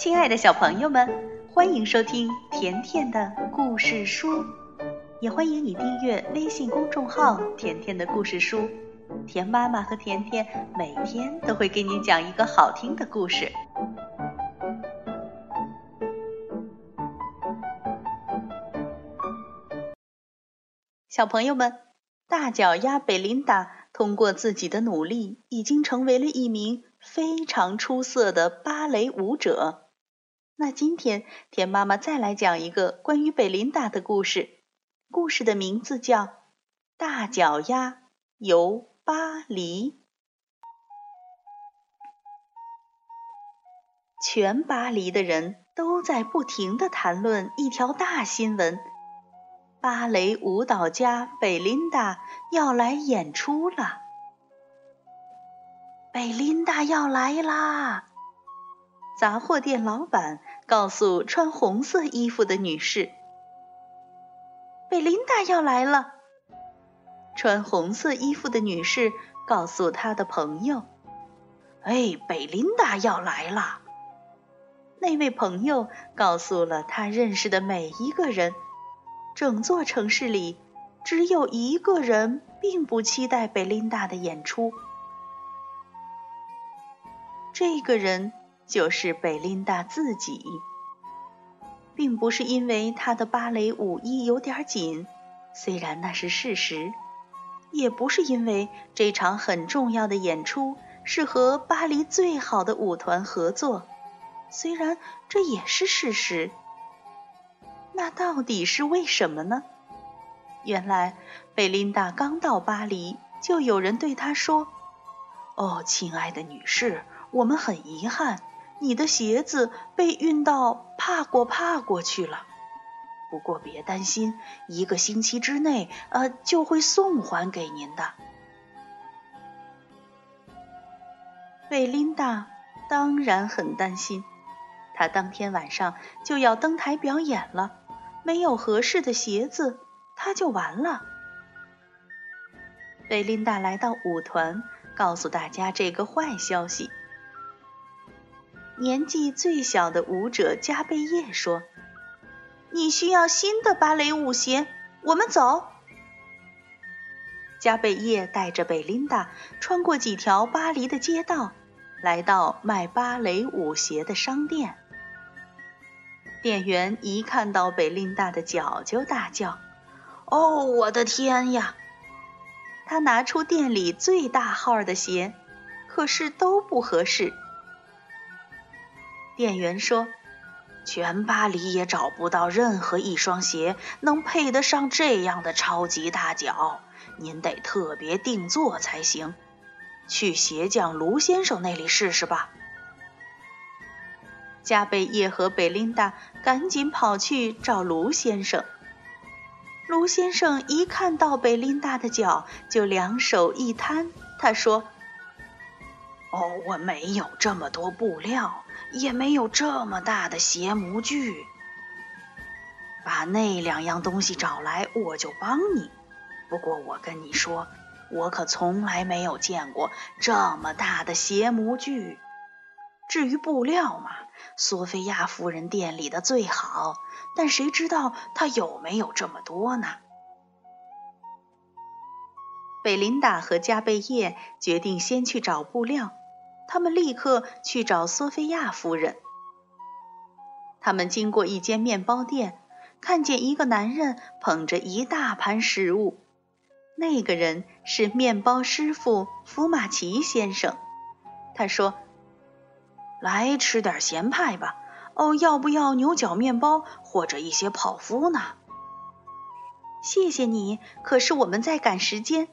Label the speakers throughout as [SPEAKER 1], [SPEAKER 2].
[SPEAKER 1] 亲爱的小朋友们，欢迎收听甜甜的故事书，也欢迎你订阅微信公众号“甜甜的故事书”。甜妈妈和甜甜每天都会给你讲一个好听的故事。小朋友们，大脚丫贝琳达通过自己的努力，已经成为了一名非常出色的芭蕾舞者。那今天，田妈妈再来讲一个关于贝琳达的故事。故事的名字叫《大脚丫游巴黎》。全巴黎的人都在不停的谈论一条大新闻：芭蕾舞蹈家贝琳达要来演出了。贝琳达要来啦！杂货店老板告诉穿红色衣服的女士：“贝琳达要来了。”穿红色衣服的女士告诉她的朋友：“哎，贝琳达要来了。”那位朋友告诉了他认识的每一个人。整座城市里，只有一个人并不期待贝琳达的演出。这个人。就是贝琳达自己，并不是因为她的芭蕾舞衣有点紧，虽然那是事实；也不是因为这场很重要的演出是和巴黎最好的舞团合作，虽然这也是事实。那到底是为什么呢？原来贝琳达刚到巴黎，就有人对她说：“哦，亲爱的女士，我们很遗憾。”你的鞋子被运到帕过帕过去了，不过别担心，一个星期之内，呃，就会送还给您的。贝琳达当然很担心，她当天晚上就要登台表演了，没有合适的鞋子，她就完了。贝琳达来到舞团，告诉大家这个坏消息。年纪最小的舞者加贝叶说：“你需要新的芭蕾舞鞋，我们走。”加贝叶带着贝琳达穿过几条巴黎的街道，来到卖芭蕾舞鞋的商店。店员一看到贝琳达的脚就大叫：“哦，我的天呀！”他拿出店里最大号的鞋，可是都不合适。店员说：“全巴黎也找不到任何一双鞋能配得上这样的超级大脚，您得特别定做才行。去鞋匠卢先生那里试试吧。”加贝叶和贝琳达赶紧跑去找卢先生。卢先生一看到贝琳达的脚，就两手一摊，他说：“哦，我没有这么多布料。”也没有这么大的鞋模具，把那两样东西找来，我就帮你。不过我跟你说，我可从来没有见过这么大的鞋模具。至于布料嘛，索菲亚夫人店里的最好，但谁知道她有没有这么多呢？贝琳达和加贝叶决定先去找布料。他们立刻去找索菲亚夫人。他们经过一间面包店，看见一个男人捧着一大盘食物。那个人是面包师傅福马奇先生。他说：“来吃点咸派吧。哦，要不要牛角面包或者一些泡芙呢？”谢谢你，可是我们在赶时间。”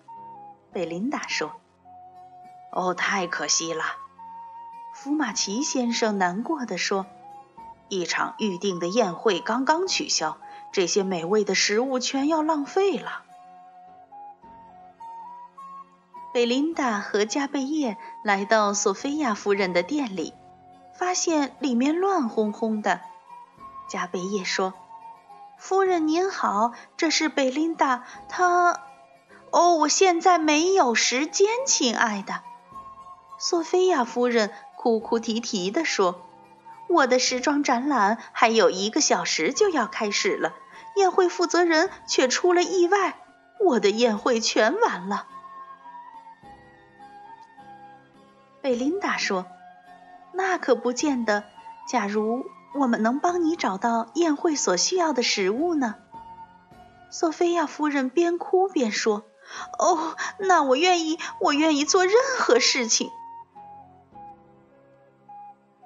[SPEAKER 1] 贝琳达说。“哦，太可惜了。”福马奇先生难过的说：“一场预定的宴会刚刚取消，这些美味的食物全要浪费了。”贝琳达和加贝叶来到索菲亚夫人的店里，发现里面乱哄哄的。加贝叶说：“夫人您好，这是贝琳达，她……哦，我现在没有时间，亲爱的。”索菲亚夫人。哭哭啼啼地说：“我的时装展览还有一个小时就要开始了，宴会负责人却出了意外，我的宴会全完了。贝琳达说：“那可不见得。假如我们能帮你找到宴会所需要的食物呢？”索菲亚夫人边哭边说：“哦，那我愿意，我愿意做任何事情。”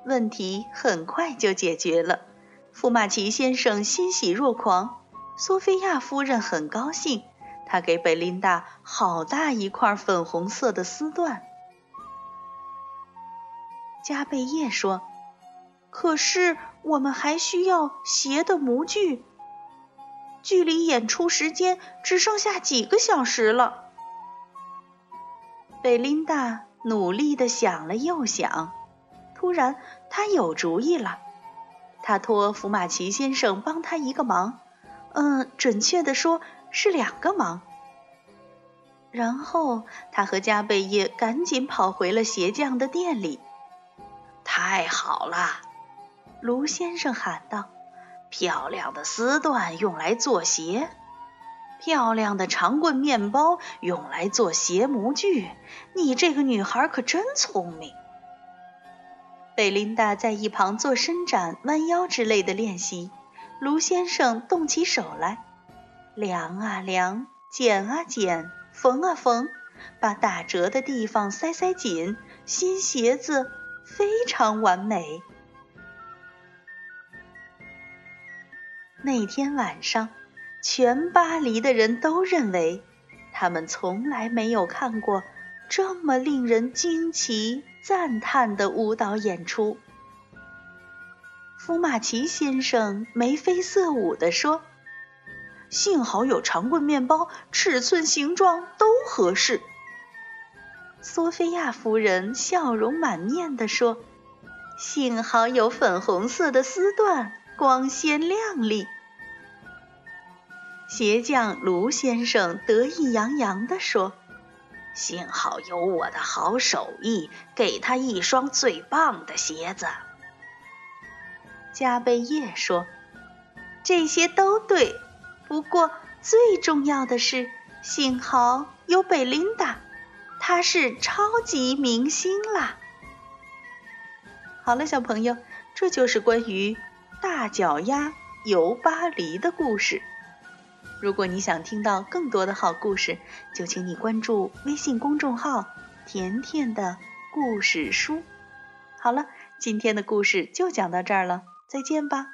[SPEAKER 1] 问题很快就解决了，福马奇先生欣喜若狂，索菲亚夫人很高兴，她给贝琳达好大一块粉红色的丝缎。加贝叶说：“可是我们还需要鞋的模具，距离演出时间只剩下几个小时了。”贝琳达努力的想了又想。突然，他有主意了。他托福马奇先生帮他一个忙，嗯，准确的说是两个忙。然后他和加贝叶赶紧跑回了鞋匠的店里。太好了，卢先生喊道：“漂亮的丝缎用来做鞋，漂亮的长棍面包用来做鞋模具。你这个女孩可真聪明。”贝琳达在一旁做伸展、弯腰之类的练习。卢先生动起手来，量啊量，剪啊剪，缝啊缝，把打折的地方塞塞紧，新鞋子非常完美。那天晚上，全巴黎的人都认为，他们从来没有看过这么令人惊奇。赞叹的舞蹈演出。福马奇先生眉飞色舞地说：“幸好有长棍面包，尺寸、形状都合适。”索菲亚夫人笑容满面地说：“幸好有粉红色的丝缎，光鲜亮丽。”鞋匠卢先生得意洋洋地说。幸好有我的好手艺，给他一双最棒的鞋子。加贝叶说：“这些都对，不过最重要的是，幸好有贝琳达，她是超级明星啦。”好了，小朋友，这就是关于大脚丫游巴黎的故事。如果你想听到更多的好故事，就请你关注微信公众号“甜甜的故事书”。好了，今天的故事就讲到这儿了，再见吧。